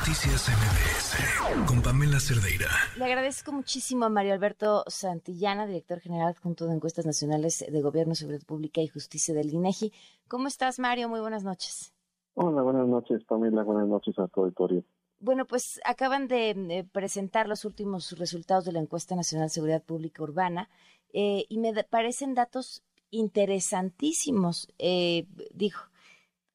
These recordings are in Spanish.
Noticias MBS con Pamela Cerdeira. Le agradezco muchísimo a Mario Alberto Santillana, director general junto de Encuestas Nacionales de Gobierno, Seguridad Pública y Justicia del INEGI. ¿Cómo estás, Mario? Muy buenas noches. Hola, buenas noches, Pamela. Buenas noches a tu auditorio. Bueno, pues acaban de eh, presentar los últimos resultados de la Encuesta Nacional de Seguridad Pública Urbana eh, y me parecen datos interesantísimos. Eh, dijo,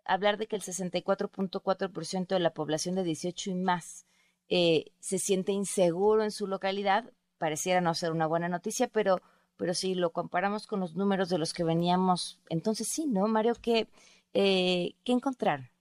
hablar de que el 64.4% de la población de 18 y más eh, se siente inseguro en su localidad, pareciera no ser una buena noticia, pero, pero si lo comparamos con los números de los que veníamos, entonces sí, ¿no, Mario? ¿Qué, eh, ¿qué encontrar?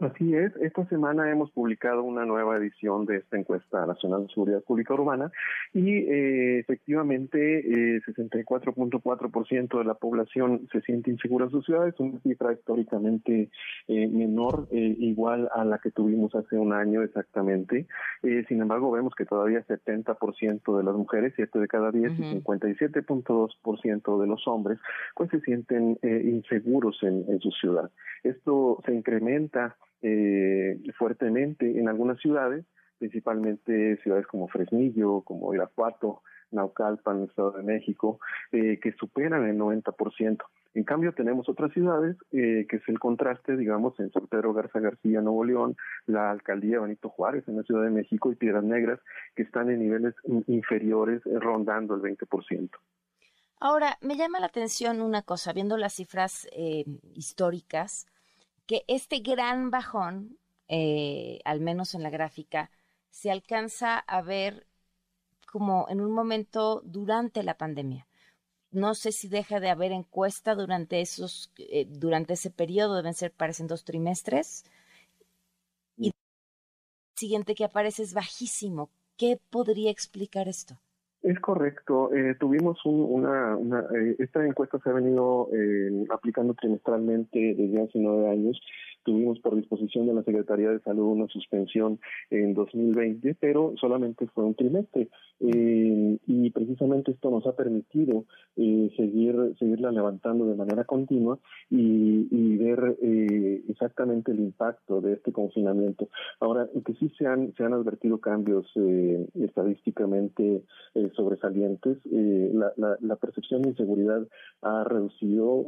Así es, esta semana hemos publicado una nueva edición de esta encuesta nacional de seguridad pública urbana y eh, efectivamente eh, 64.4% de la población se siente insegura en sus ciudades, una cifra históricamente eh, menor, eh, igual a la que tuvimos hace un año exactamente. Eh, sin embargo, vemos que todavía 70% de las mujeres, 7 de cada 10 y 57.2% de los hombres, pues se sienten eh, inseguros en, en su ciudad. Esto se incrementa eh, fuertemente en algunas ciudades, principalmente ciudades como Fresnillo, como Irapuato, Naucalpan, Estado de México, eh, que superan el 90%. En cambio, tenemos otras ciudades, eh, que es el contraste, digamos, en San Pedro Garza García, Nuevo León, la alcaldía Benito Juárez en la Ciudad de México y Piedras Negras, que están en niveles inferiores, eh, rondando el 20%. Ahora, me llama la atención una cosa, viendo las cifras eh, históricas, que este gran bajón, eh, al menos en la gráfica, se alcanza a ver como en un momento durante la pandemia. No sé si deja de haber encuesta durante esos, eh, durante ese periodo, deben ser, parecen dos trimestres. Y el siguiente que aparece es bajísimo. ¿Qué podría explicar esto? Es correcto. Eh, tuvimos un, una, una eh, esta encuesta se ha venido eh, aplicando trimestralmente desde hace nueve años. Tuvimos por disposición de la Secretaría de Salud una suspensión en 2020, pero solamente fue un trimestre. Eh, y precisamente esto nos ha permitido eh, seguir seguirla levantando de manera continua y, ver eh, exactamente el impacto de este confinamiento. Ahora, que sí se han, se han advertido cambios estadísticamente sobresalientes, la, percepción de inseguridad ha reducido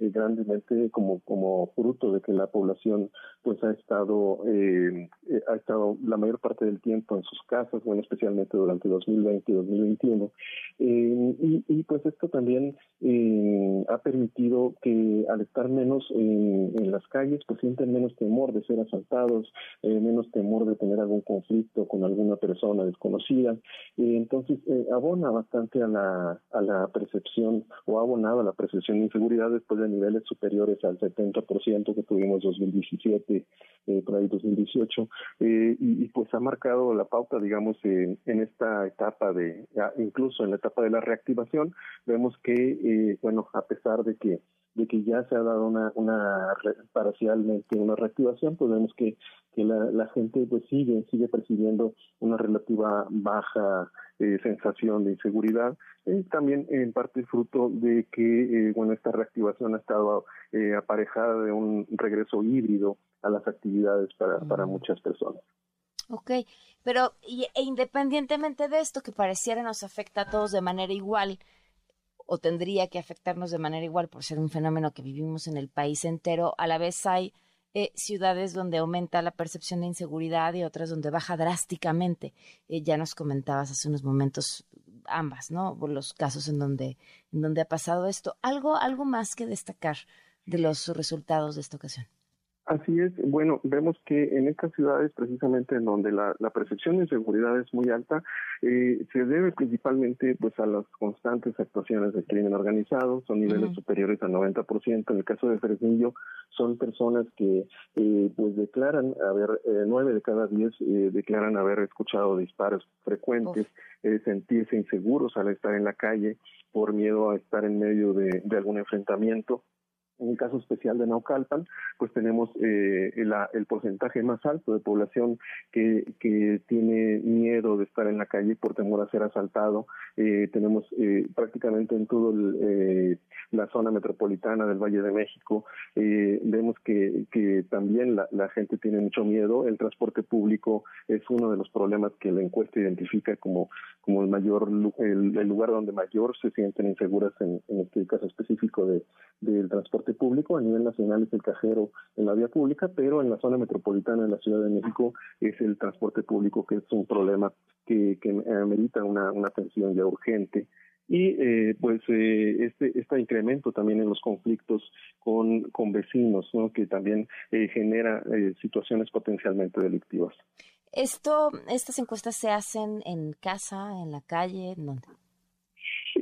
grandemente como, como fruto de que la población pues ha estado eh, ha estado la mayor parte del tiempo en sus casas, bueno, especialmente durante 2020 y 2021. Eh, y, y, pues esto también eh, ha permitido que al estar menos en, en, las calles, pues sienten menos temor de ser asaltados, eh, menos temor de tener algún conflicto con alguna persona desconocida. entonces, eh, abona bastante a la, a la percepción o ha abonado a la percepción de inseguridad después de niveles superiores al 70% que tuvimos 2017, eh, por ahí 2018, eh, y, y, pues ha marcado la pauta, digamos, en esta etapa de, incluso en la etapa de la reactivación, vemos que, eh, bueno, a pesar de que de que ya se ha dado una, una parcialmente una reactivación, pues vemos que, que la, la gente pues sigue, sigue percibiendo una relativa baja eh, sensación de inseguridad, eh, también en parte fruto de que, eh, bueno, esta reactivación ha estado eh, aparejada de un regreso híbrido a las actividades para, mm. para muchas personas. Ok, pero y, e independientemente de esto que pareciera nos afecta a todos de manera igual, o tendría que afectarnos de manera igual por ser un fenómeno que vivimos en el país entero, a la vez hay eh, ciudades donde aumenta la percepción de inseguridad y otras donde baja drásticamente. Eh, ya nos comentabas hace unos momentos ambas, ¿no? Los casos en donde, en donde ha pasado esto. ¿Algo, algo más que destacar de los resultados de esta ocasión? Así es, bueno, vemos que en estas ciudades precisamente en donde la, la percepción de inseguridad es muy alta, eh, se debe principalmente pues a las constantes actuaciones de crimen organizado, son niveles uh -huh. superiores al 90%, en el caso de Fresnillo son personas que eh, pues declaran haber, eh, nueve de cada diez eh, declaran haber escuchado disparos frecuentes, eh, sentirse inseguros al estar en la calle por miedo a estar en medio de, de algún enfrentamiento En el caso especial de Naucalpan, pues tenemos eh, el, porcentaje más alto de población que, que, tiene miedo de estar en la calle por temor a ser asaltado. Eh, tenemos eh, prácticamente en toda eh, la zona metropolitana del Valle de México, eh, vemos que, que también la, la, gente tiene mucho miedo. El transporte público es uno de los problemas que la encuesta identifica como, como el mayor el, el lugar donde mayor se sienten inseguras en, en este caso específico de, del transporte público. A nivel nacional es el cajero en la vía pública, pero en la zona metropolitana de la Ciudad de México es el transporte público que es un problema que, que amerita una, una atención ya urgente y eh, pues eh, este este incremento también en los conflictos con, con vecinos ¿no? que también eh, genera eh, situaciones potencialmente delictivas esto estas encuestas se hacen en casa en la calle ¿en dónde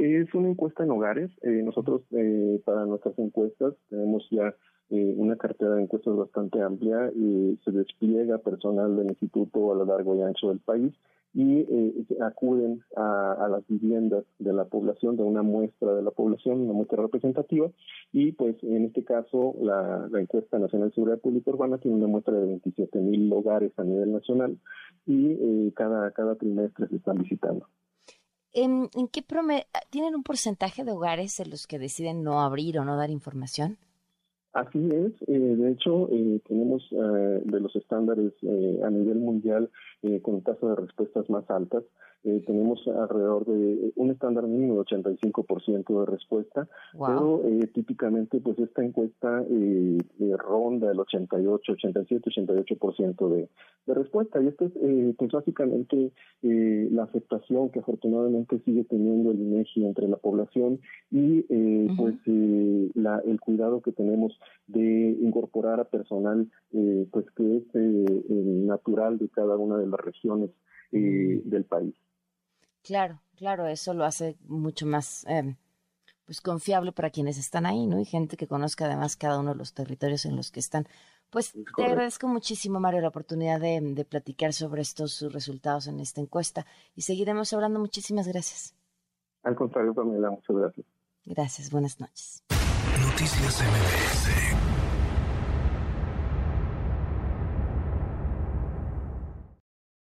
es una encuesta en hogares. Eh, nosotros eh, para nuestras encuestas tenemos ya eh, una cartera de encuestas bastante amplia y se despliega personal del instituto a lo largo y ancho del país y eh, acuden a, las viviendas de la población, de una muestra de la población, una muestra representativa, y pues en este caso la, la encuesta nacional de seguridad pública urbana tiene una muestra de 27 mil hogares a nivel nacional y eh, cada, cada trimestre se están visitando. ¿En, en qué tienen un porcentaje de hogares en los que deciden no abrir o no dar información? Así es, eh, de hecho eh, tenemos eh, de los estándares eh, a nivel mundial eh, con tasas de respuestas más altas. Eh, tenemos alrededor de un estándar mínimo de 85% de respuesta, pero eh, típicamente pues esta encuesta eh, ronda el 88, 87, 88% de, de respuesta. Y esto es eh, pues básicamente eh, la aceptación que afortunadamente sigue teniendo el INEGI entre la población y eh, uh -huh. pues eh, la, el cuidado que tenemos de incorporar a personal eh, pues que es eh, natural de cada una de las regiones eh, del país. Claro, claro, eso lo hace mucho más eh, pues confiable para quienes están ahí, ¿no? Y gente que conozca además cada uno de los territorios en los que están. Pues Correcto. te agradezco muchísimo, Mario, la oportunidad de, de platicar sobre estos resultados en esta encuesta y seguiremos hablando. Muchísimas gracias. Al contrario, Pamela, muchas gracias. Gracias, buenas noches. Noticias MBS